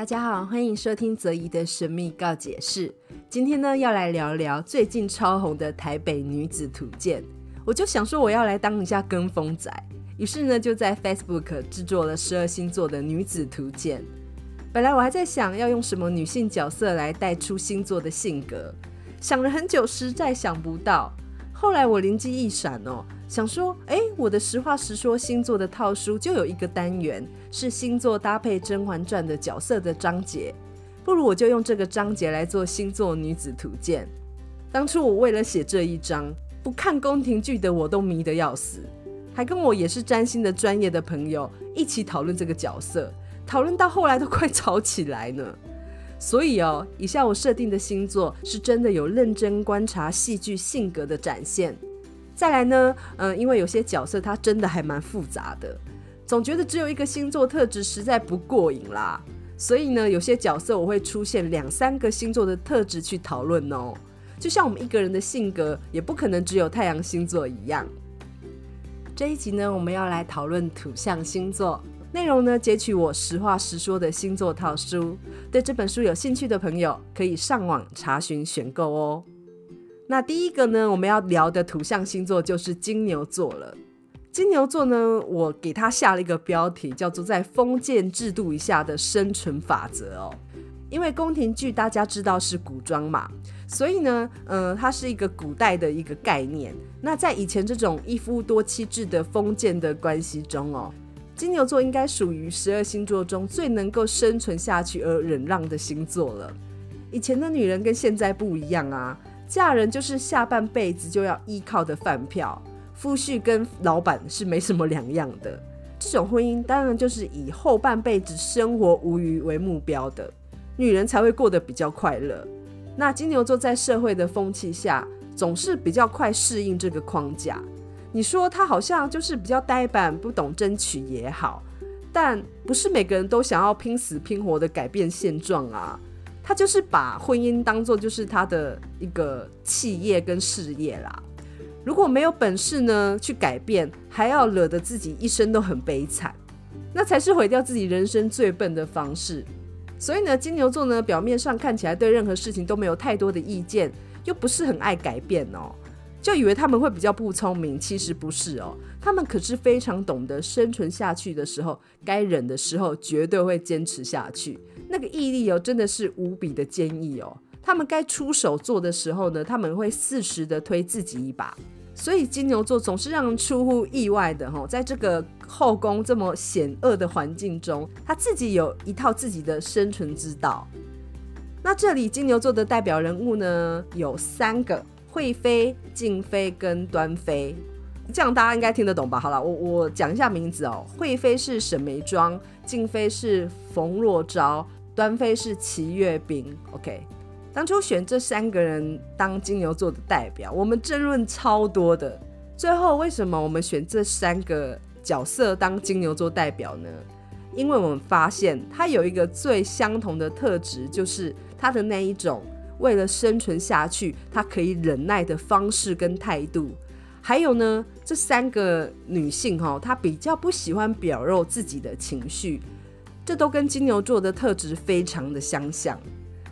大家好，欢迎收听泽怡的神秘告解室。今天呢，要来聊聊最近超红的台北女子图鉴。我就想说，我要来当一下跟风仔，于是呢，就在 Facebook 制作了十二星座的女子图鉴。本来我还在想要用什么女性角色来带出星座的性格，想了很久，实在想不到。后来我灵机一闪哦，想说，哎，我的实话实说星座的套书就有一个单元是星座搭配《甄嬛传》的角色的章节，不如我就用这个章节来做星座女子图鉴。当初我为了写这一章，不看宫廷剧的我都迷得要死，还跟我也是占星的专业的朋友一起讨论这个角色。讨论到后来都快吵起来呢，所以哦，以下我设定的星座是真的有认真观察戏剧性格的展现。再来呢，嗯、因为有些角色它真的还蛮复杂的，总觉得只有一个星座特质实在不过瘾啦。所以呢，有些角色我会出现两三个星座的特质去讨论哦。就像我们一个人的性格，也不可能只有太阳星座一样。这一集呢，我们要来讨论土象星座。内容呢，截取我实话实说的星座套书。对这本书有兴趣的朋友，可以上网查询选购哦。那第一个呢，我们要聊的土象星座就是金牛座了。金牛座呢，我给它下了一个标题，叫做“在封建制度以下的生存法则”哦。因为宫廷剧大家知道是古装嘛，所以呢，呃，它是一个古代的一个概念。那在以前这种一夫多妻制的封建的关系中哦。金牛座应该属于十二星座中最能够生存下去而忍让的星座了。以前的女人跟现在不一样啊，嫁人就是下半辈子就要依靠的饭票，夫婿跟老板是没什么两样的。这种婚姻当然就是以后半辈子生活无余为目标的，女人才会过得比较快乐。那金牛座在社会的风气下，总是比较快适应这个框架。你说他好像就是比较呆板，不懂争取也好，但不是每个人都想要拼死拼活的改变现状啊。他就是把婚姻当做就是他的一个企业跟事业啦。如果没有本事呢，去改变，还要惹得自己一生都很悲惨，那才是毁掉自己人生最笨的方式。所以呢，金牛座呢，表面上看起来对任何事情都没有太多的意见，又不是很爱改变哦。就以为他们会比较不聪明，其实不是哦。他们可是非常懂得生存下去的时候，该忍的时候绝对会坚持下去。那个毅力哦，真的是无比的坚毅哦。他们该出手做的时候呢，他们会适时的推自己一把。所以金牛座总是让人出乎意外的哈，在这个后宫这么险恶的环境中，他自己有一套自己的生存之道。那这里金牛座的代表人物呢，有三个。惠妃、静妃跟端妃，这样大家应该听得懂吧？好了，我我讲一下名字哦。惠妃是沈眉庄，静妃是冯若昭，端妃是齐月冰。OK，当初选这三个人当金牛座的代表，我们争论超多的。最后为什么我们选这三个角色当金牛座代表呢？因为我们发现他有一个最相同的特质，就是他的那一种。为了生存下去，她可以忍耐的方式跟态度，还有呢，这三个女性哈，她比较不喜欢表露自己的情绪，这都跟金牛座的特质非常的相像。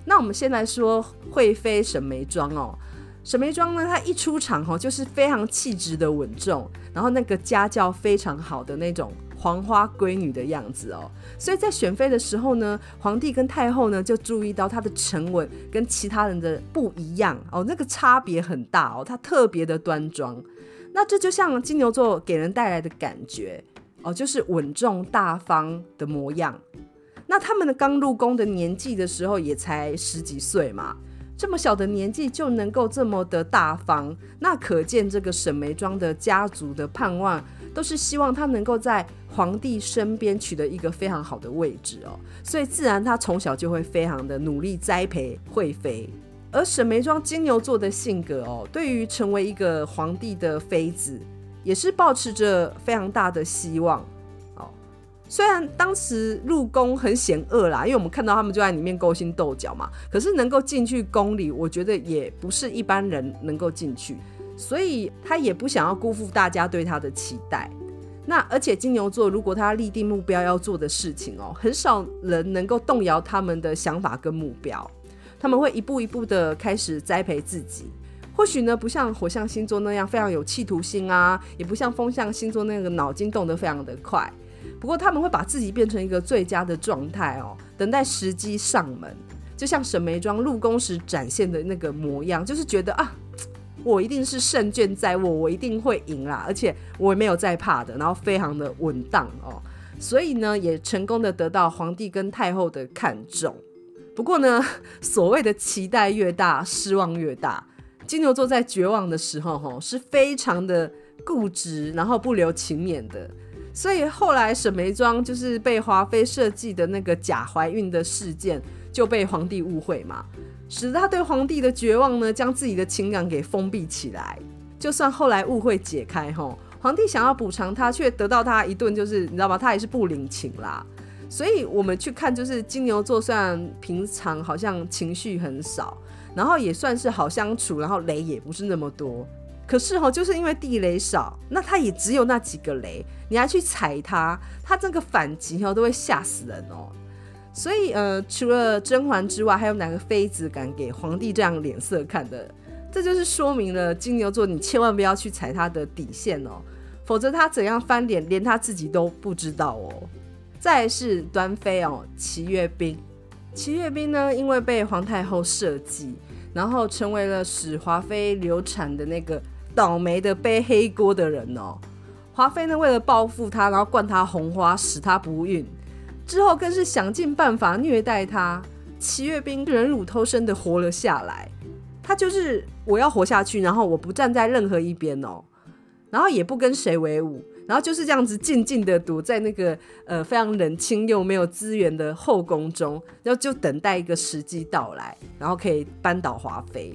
那我们先来说惠妃沈眉庄哦，沈眉庄呢，她一出场哈，就是非常气质的稳重，然后那个家教非常好的那种。黄花闺女的样子哦，所以在选妃的时候呢，皇帝跟太后呢就注意到她的沉稳跟其他人的不一样哦，那个差别很大哦，她特别的端庄。那这就像金牛座给人带来的感觉哦，就是稳重大方的模样。那他们的刚入宫的年纪的时候也才十几岁嘛，这么小的年纪就能够这么的大方，那可见这个沈眉庄的家族的盼望。都是希望他能够在皇帝身边取得一个非常好的位置哦，所以自然他从小就会非常的努力栽培惠妃。而沈眉庄金牛座的性格哦，对于成为一个皇帝的妃子，也是抱持着非常大的希望哦。虽然当时入宫很险恶啦，因为我们看到他们就在里面勾心斗角嘛，可是能够进去宫里，我觉得也不是一般人能够进去。所以他也不想要辜负大家对他的期待。那而且金牛座如果他立定目标要做的事情哦，很少人能够动摇他们的想法跟目标。他们会一步一步的开始栽培自己。或许呢，不像火象星座那样非常有企图心啊，也不像风象星座那个脑筋动得非常的快。不过他们会把自己变成一个最佳的状态哦，等待时机上门。就像沈眉庄入宫时展现的那个模样，就是觉得啊。我一定是胜券在握，我一定会赢啦，而且我也没有在怕的，然后非常的稳当哦，所以呢，也成功的得到皇帝跟太后的看重。不过呢，所谓的期待越大，失望越大。金牛座在绝望的时候，吼，是非常的固执，然后不留情面的。所以后来沈眉庄就是被华妃设计的那个假怀孕的事件，就被皇帝误会嘛。使得他对皇帝的绝望呢，将自己的情感给封闭起来。就算后来误会解开，吼，皇帝想要补偿他，却得到他一顿，就是你知道吗？他也是不领情啦。所以我们去看，就是金牛座虽然平常好像情绪很少，然后也算是好相处，然后雷也不是那么多。可是吼，就是因为地雷少，那他也只有那几个雷，你还去踩他，他这个反击吼都会吓死人哦。所以，呃，除了甄嬛之外，还有哪个妃子敢给皇帝这样脸色看的？这就是说明了金牛座，你千万不要去踩他的底线哦，否则他怎样翻脸，连他自己都不知道哦。再是端妃哦，齐月冰。齐月冰呢，因为被皇太后设计，然后成为了使华妃流产的那个倒霉的背黑锅的人哦。华妃呢，为了报复他，然后灌他红花，使他不孕。之后更是想尽办法虐待他，齐月兵忍辱偷生的活了下来。他就是我要活下去，然后我不站在任何一边哦，然后也不跟谁为伍，然后就是这样子静静的躲在那个呃非常冷清又没有资源的后宫中，然后就等待一个时机到来，然后可以扳倒华妃。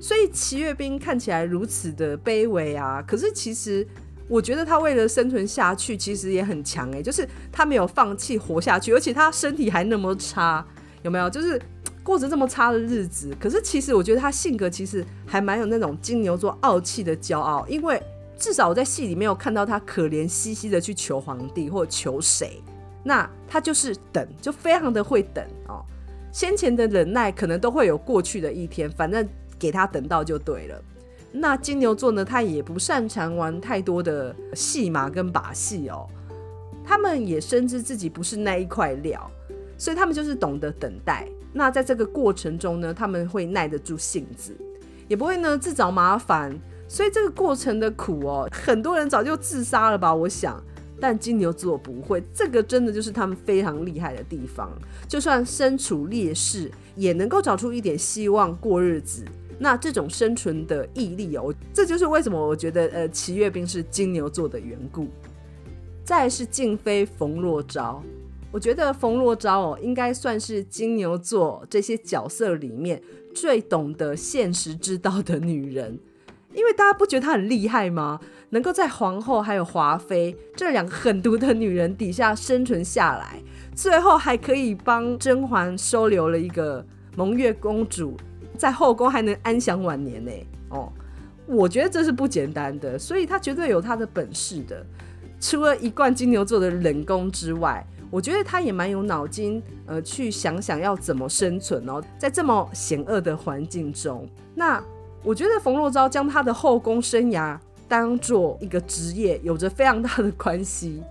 所以齐月兵看起来如此的卑微啊，可是其实。我觉得他为了生存下去，其实也很强哎，就是他没有放弃活下去，而且他身体还那么差，有没有？就是过着这么差的日子，可是其实我觉得他性格其实还蛮有那种金牛座傲气的骄傲，因为至少我在戏里没有看到他可怜兮兮的去求皇帝或求谁，那他就是等，就非常的会等哦。先前的忍耐可能都会有过去的一天，反正给他等到就对了。那金牛座呢，他也不擅长玩太多的戏码跟把戏哦。他们也深知自己不是那一块料，所以他们就是懂得等待。那在这个过程中呢，他们会耐得住性子，也不会呢自找麻烦。所以这个过程的苦哦，很多人早就自杀了吧？我想，但金牛座不会，这个真的就是他们非常厉害的地方。就算身处劣势，也能够找出一点希望过日子。那这种生存的毅力哦，这就是为什么我觉得呃齐月冰是金牛座的缘故。再是静妃冯若昭，我觉得冯若昭哦应该算是金牛座这些角色里面最懂得现实之道的女人，因为大家不觉得她很厉害吗？能够在皇后还有华妃这两个狠毒的女人底下生存下来，最后还可以帮甄嬛收留了一个蒙月公主。在后宫还能安享晚年呢？哦，我觉得这是不简单的，所以他绝对有他的本事的。除了一贯金牛座的冷宫之外，我觉得他也蛮有脑筋，呃，去想想要怎么生存哦，在这么险恶的环境中。那我觉得冯若昭将他的后宫生涯当做一个职业，有着非常大的关系。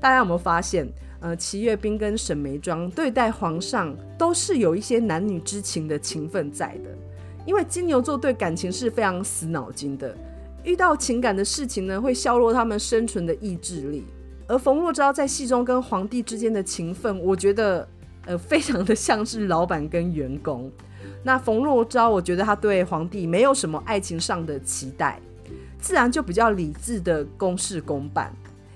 大家有没有发现？呃，齐月冰跟沈眉庄对待皇上都是有一些男女之情的情分在的，因为金牛座对感情是非常死脑筋的，遇到情感的事情呢，会削弱他们生存的意志力。而冯若昭在戏中跟皇帝之间的情分，我觉得呃，非常的像是老板跟员工。那冯若昭，我觉得他对皇帝没有什么爱情上的期待，自然就比较理智的公事公办。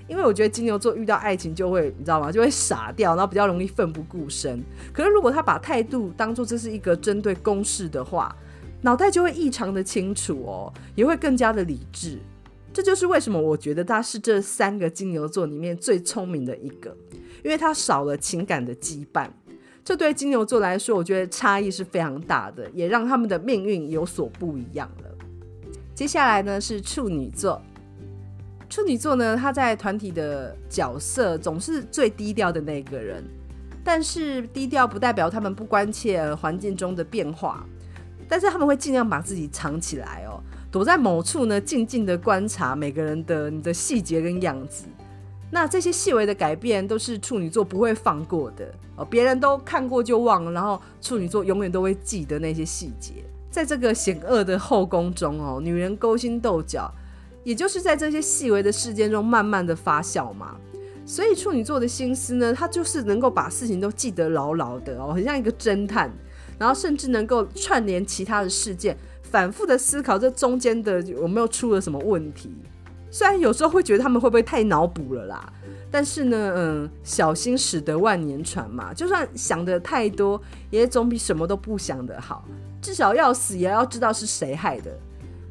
因为我觉得金牛座遇到爱情就会，你知道吗？就会傻掉，然后比较容易奋不顾身。可是如果他把态度当做这是一个针对公事的话，脑袋就会异常的清楚哦，也会更加的理智。这就是为什么我觉得他是这三个金牛座里面最聪明的一个，因为他少了情感的羁绊。这对金牛座来说，我觉得差异是非常大的，也让他们的命运有所不一样了。接下来呢是处女座。处女座呢，他在团体的角色总是最低调的那个人，但是低调不代表他们不关切环境中的变化，但是他们会尽量把自己藏起来哦，躲在某处呢，静静的观察每个人的你的细节跟样子。那这些细微的改变都是处女座不会放过的哦，别人都看过就忘了，然后处女座永远都会记得那些细节。在这个险恶的后宫中哦，女人勾心斗角，也就是在这些细微的事件中慢慢的发酵嘛。所以处女座的心思呢，他就是能够把事情都记得牢牢的哦，很像一个侦探，然后甚至能够串联其他的事件，反复的思考这中间的有没有出了什么问题。虽然有时候会觉得他们会不会太脑补了啦，但是呢，嗯，小心驶得万年船嘛。就算想得太多，也总比什么都不想的好。至少要死也要知道是谁害的。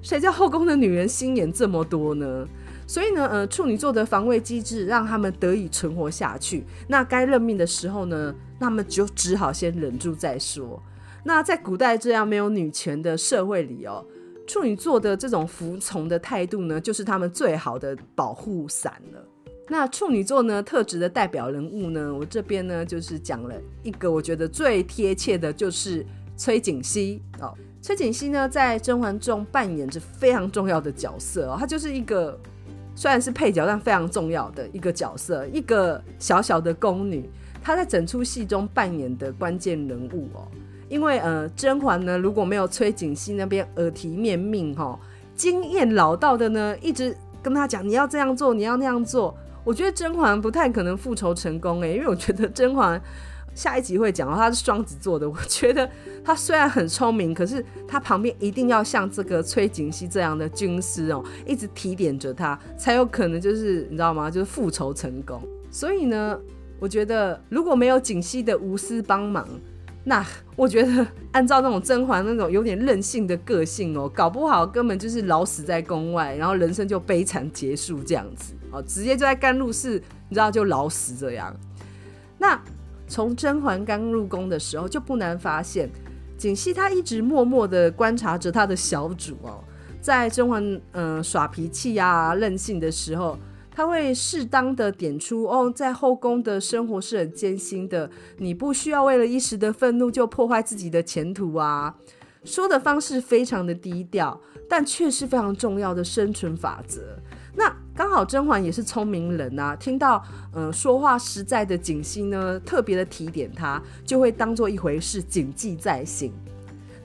谁叫后宫的女人心眼这么多呢？所以呢，呃，处女座的防卫机制让他们得以存活下去。那该认命的时候呢，那么就只好先忍住再说。那在古代这样没有女权的社会里哦。处女座的这种服从的态度呢，就是他们最好的保护伞了。那处女座呢，特质的代表人物呢，我这边呢就是讲了一个我觉得最贴切的，就是崔槿汐哦。崔槿汐呢，在《甄嬛》中扮演着非常重要的角色哦，她就是一个虽然是配角，但非常重要的一个角色，一个小小的宫女，她在整出戏中扮演的关键人物哦。因为呃，甄嬛呢，如果没有崔槿汐那边耳提面命哈，经验老道的呢，一直跟他讲你要这样做，你要那样做，我觉得甄嬛不太可能复仇成功诶，因为我觉得甄嬛下一集会讲到他是双子座的，我觉得他虽然很聪明，可是他旁边一定要像这个崔槿汐这样的军师哦，一直提点着他，才有可能就是你知道吗？就是复仇成功。所以呢，我觉得如果没有槿汐的无私帮忙。那我觉得，按照那种甄嬛那种有点任性的个性哦，搞不好根本就是老死在宫外，然后人生就悲惨结束这样子哦，直接就在甘露寺，你知道就老死这样。那从甄嬛刚入宫的时候就不难发现，槿汐她一直默默的观察着她的小主哦，在甄嬛嗯、耍脾气啊任性的时候。他会适当的点出哦，在后宫的生活是很艰辛的，你不需要为了一时的愤怒就破坏自己的前途啊。说的方式非常的低调，但却是非常重要的生存法则。刚好甄嬛也是聪明人啊，听到嗯、说话实在的槿汐呢，特别的提点他，就会当做一回事，谨记在心。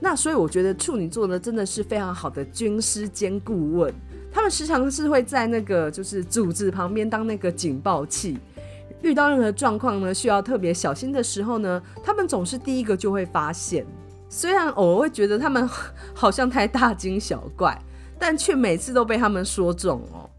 那所以我觉得处女座呢，真的是非常好的军师兼顾问。他们时常是会在那个就是组织旁边当那个警报器，遇到任何状况呢，需要特别小心的时候呢，他们总是第一个就会发现。虽然偶尔会觉得他们好像太大惊小怪，但却每次都被他们说中哦。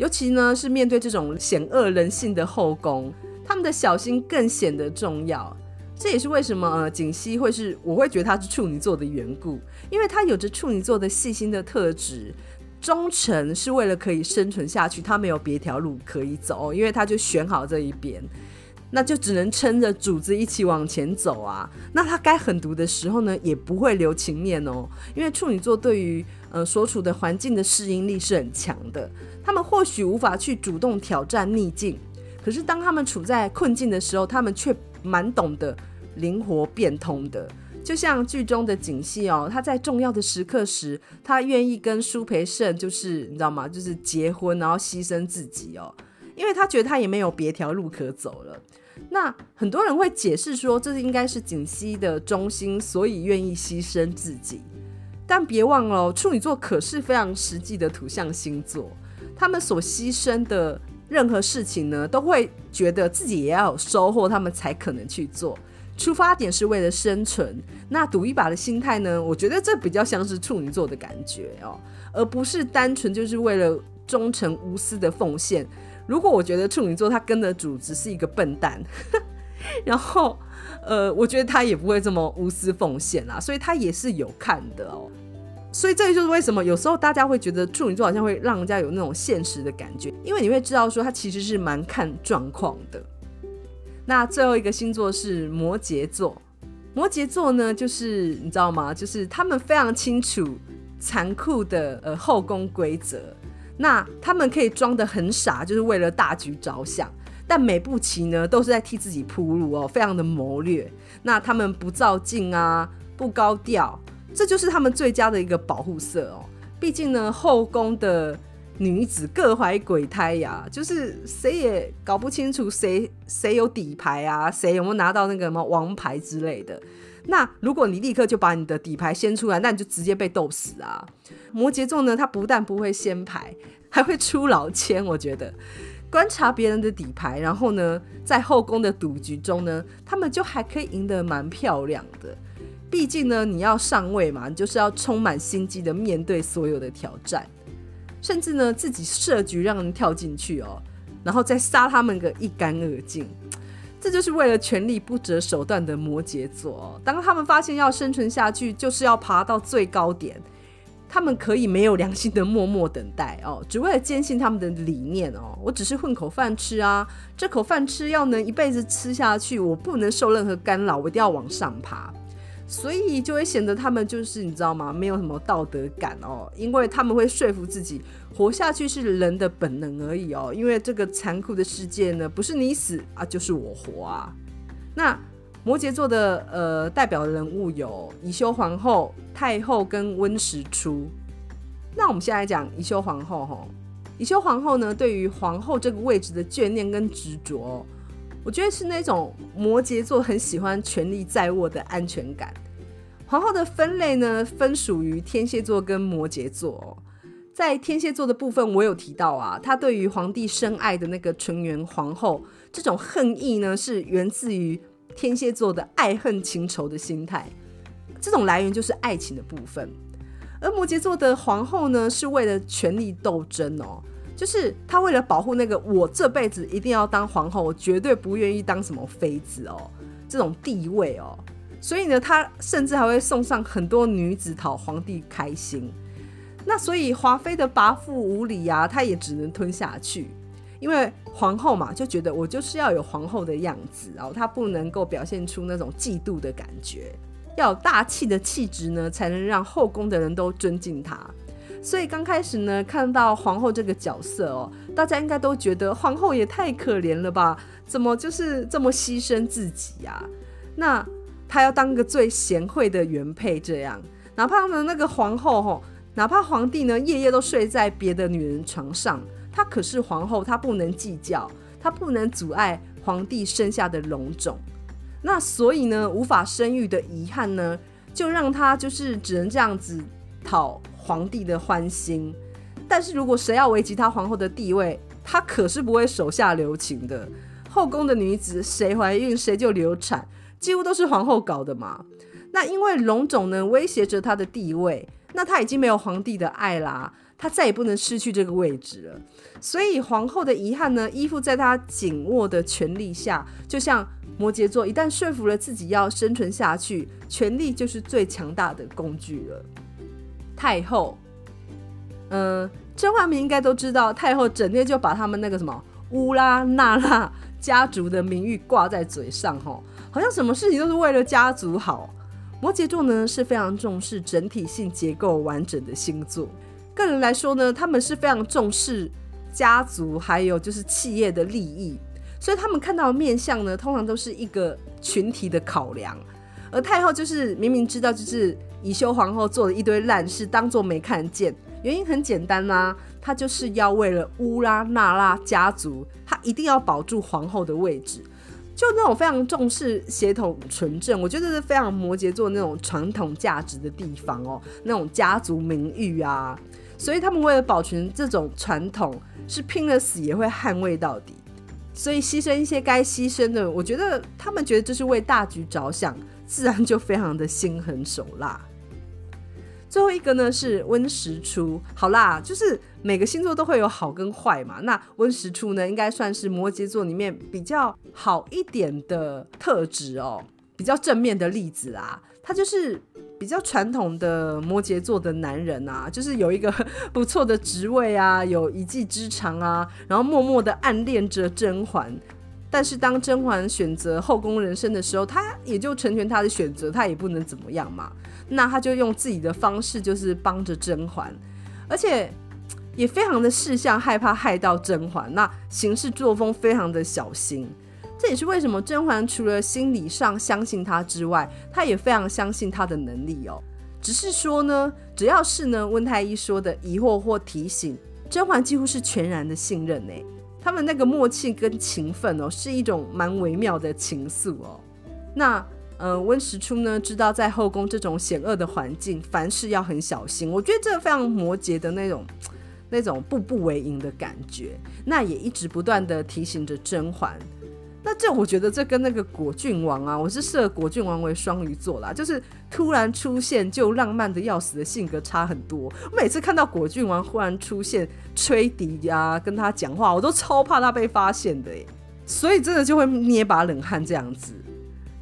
尤其呢是面对这种险恶人性的后宫，他们的小心更显得重要。这也是为什么呃槿汐会是我会觉得他是处女座的缘故，因为他有着处女座的细心的特质。忠诚是为了可以生存下去，他没有别条路可以走，因为他就选好这一边，那就只能撑着主子一起往前走啊。那他该狠毒的时候呢，也不会留情面哦，因为处女座对于呃所处的环境的适应力是很强的，他们或许无法去主动挑战逆境，可是当他们处在困境的时候，他们却蛮懂得灵活变通的。就像剧中的槿汐哦，他在重要的时刻时，他愿意跟舒培盛，就是你知道吗？就是结婚，然后牺牲自己哦，因为他觉得他也没有别条路可走了。那很多人会解释说，这是应该是锦溪的忠心，所以愿意牺牲自己。但别忘了，处女座可是非常实际的土象星座，他们所牺牲的任何事情呢，都会觉得自己也要有收获，他们才可能去做。出发点是为了生存，那赌一把的心态呢？我觉得这比较像是处女座的感觉哦，而不是单纯就是为了忠诚无私的奉献。如果我觉得处女座他跟的主只是一个笨蛋，然后呃，我觉得他也不会这么无私奉献啦，所以他也是有看的哦。所以这就是为什么有时候大家会觉得处女座好像会让人家有那种现实的感觉，因为你会知道说他其实是蛮看状况的。那最后一个星座是摩羯座，摩羯座呢，就是你知道吗？就是他们非常清楚残酷的呃后宫规则，那他们可以装得很傻，就是为了大局着想。但每步棋呢，都是在替自己铺路哦，非常的谋略。那他们不照镜啊，不高调，这就是他们最佳的一个保护色哦。毕竟呢，后宫的女子各怀鬼胎呀，就是谁也搞不清楚谁谁有底牌啊，谁有没有拿到那个什么王牌之类的。那如果你立刻就把你的底牌掀出来，那你就直接被斗死啊！摩羯座呢，他不但不会掀牌，还会出老千。我觉得观察别人的底牌，然后呢，在后宫的赌局中呢，他们就还可以赢得蛮漂亮的。毕竟呢，你要上位嘛，你就是要充满心机的面对所有的挑战，甚至呢，自己设局让人跳进去哦，然后再杀他们个一干二净。这就是为了权力不择手段的摩羯座。当他们发现要生存下去，就是要爬到最高点，他们可以没有良心的默默等待哦，只为了坚信他们的理念哦。我只是混口饭吃啊，这口饭吃要能一辈子吃下去，我不能受任何干扰，我一定要往上爬。所以就会显得他们就是你知道吗？没有什么道德感哦，因为他们会说服自己活下去是人的本能而已哦。因为这个残酷的世界呢，不是你死啊，就是我活啊。那摩羯座的呃代表人物有宜修皇后、太后跟温实初。那我们现在讲宜修皇后哈，宜修皇后呢，对于皇后这个位置的眷念跟执着。我觉得是那种摩羯座很喜欢权力在握的安全感。皇后的分类呢，分属于天蝎座跟摩羯座哦。在天蝎座的部分，我有提到啊，他对于皇帝深爱的那个纯元皇后，这种恨意呢，是源自于天蝎座的爱恨情仇的心态。这种来源就是爱情的部分。而摩羯座的皇后呢，是为了权力斗争哦。就是他为了保护那个我这辈子一定要当皇后，我绝对不愿意当什么妃子哦，这种地位哦，所以呢，他甚至还会送上很多女子讨皇帝开心。那所以华妃的跋扈无礼啊，他也只能吞下去，因为皇后嘛，就觉得我就是要有皇后的样子，然后她不能够表现出那种嫉妒的感觉，要有大气的气质呢，才能让后宫的人都尊敬她。所以刚开始呢，看到皇后这个角色哦，大家应该都觉得皇后也太可怜了吧？怎么就是这么牺牲自己呀？那她要当个最贤惠的原配，这样，哪怕呢那个皇后吼，哪怕皇帝呢夜夜都睡在别的女人床上，她可是皇后，她不能计较，她不能阻碍皇帝生下的龙种。那所以呢，无法生育的遗憾呢，就让她就是只能这样子讨。皇帝的欢心，但是如果谁要危及他皇后的地位，他可是不会手下留情的。后宫的女子谁怀孕谁就流产，几乎都是皇后搞的嘛。那因为龙种呢威胁着他的地位，那他已经没有皇帝的爱啦，他再也不能失去这个位置了。所以皇后的遗憾呢，依附在他紧握的权力下，就像摩羯座，一旦说服了自己要生存下去，权力就是最强大的工具了。太后，嗯、甄嬛们应该都知道，太后整天就把他们那个什么乌拉那拉家族的名誉挂在嘴上，吼，好像什么事情都是为了家族好。摩羯座呢是非常重视整体性结构完整的星座，个人来说呢，他们是非常重视家族还有就是企业的利益，所以他们看到的面相呢，通常都是一个群体的考量。而太后就是明明知道就是。宜修皇后做了一堆烂事，当做没看见。原因很简单啦、啊，她就是要为了乌拉那拉家族，她一定要保住皇后的位置。就那种非常重视血统纯正，我觉得是非常摩羯座那种传统价值的地方哦，那种家族名誉啊，所以他们为了保全这种传统，是拼了死也会捍卫到底。所以牺牲一些该牺牲的，我觉得他们觉得这是为大局着想，自然就非常的心狠手辣。最后一个呢是温实初，好啦，就是每个星座都会有好跟坏嘛。那温实初呢，应该算是摩羯座里面比较好一点的特质哦，比较正面的例子啊。他就是比较传统的摩羯座的男人啊，就是有一个不错的职位啊，有一技之长啊，然后默默的暗恋着甄嬛。但是当甄嬛选择后宫人生的时候，他也就成全他的选择，他也不能怎么样嘛。那他就用自己的方式，就是帮着甄嬛，而且也非常的事相，害怕害到甄嬛，那行事作风非常的小心。这也是为什么甄嬛除了心理上相信他之外，她也非常相信他的能力哦。只是说呢，只要是呢温太医说的疑惑或提醒，甄嬛几乎是全然的信任呢。他们那个默契跟情分哦，是一种蛮微妙的情愫哦。那呃温实初呢，知道在后宫这种险恶的环境，凡事要很小心。我觉得这非常摩羯的那种那种步步为营的感觉。那也一直不断的提醒着甄嬛。那这我觉得这跟那个果郡王啊，我是设果郡王为双鱼座啦，就是突然出现就浪漫的要死的性格差很多。我每次看到果郡王忽然出现吹笛呀、啊，跟他讲话，我都超怕他被发现的耶，所以真的就会捏把冷汗这样子。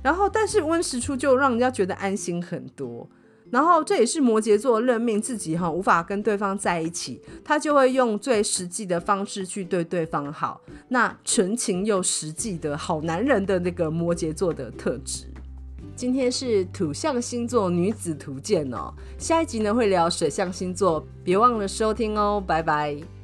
然后，但是温实初就让人家觉得安心很多。然后这也是摩羯座认命自己哈无法跟对方在一起，他就会用最实际的方式去对对方好，那纯情又实际的好男人的那个摩羯座的特质。今天是土象星座女子图鉴哦，下一集呢会聊水象星座，别忘了收听哦，拜拜。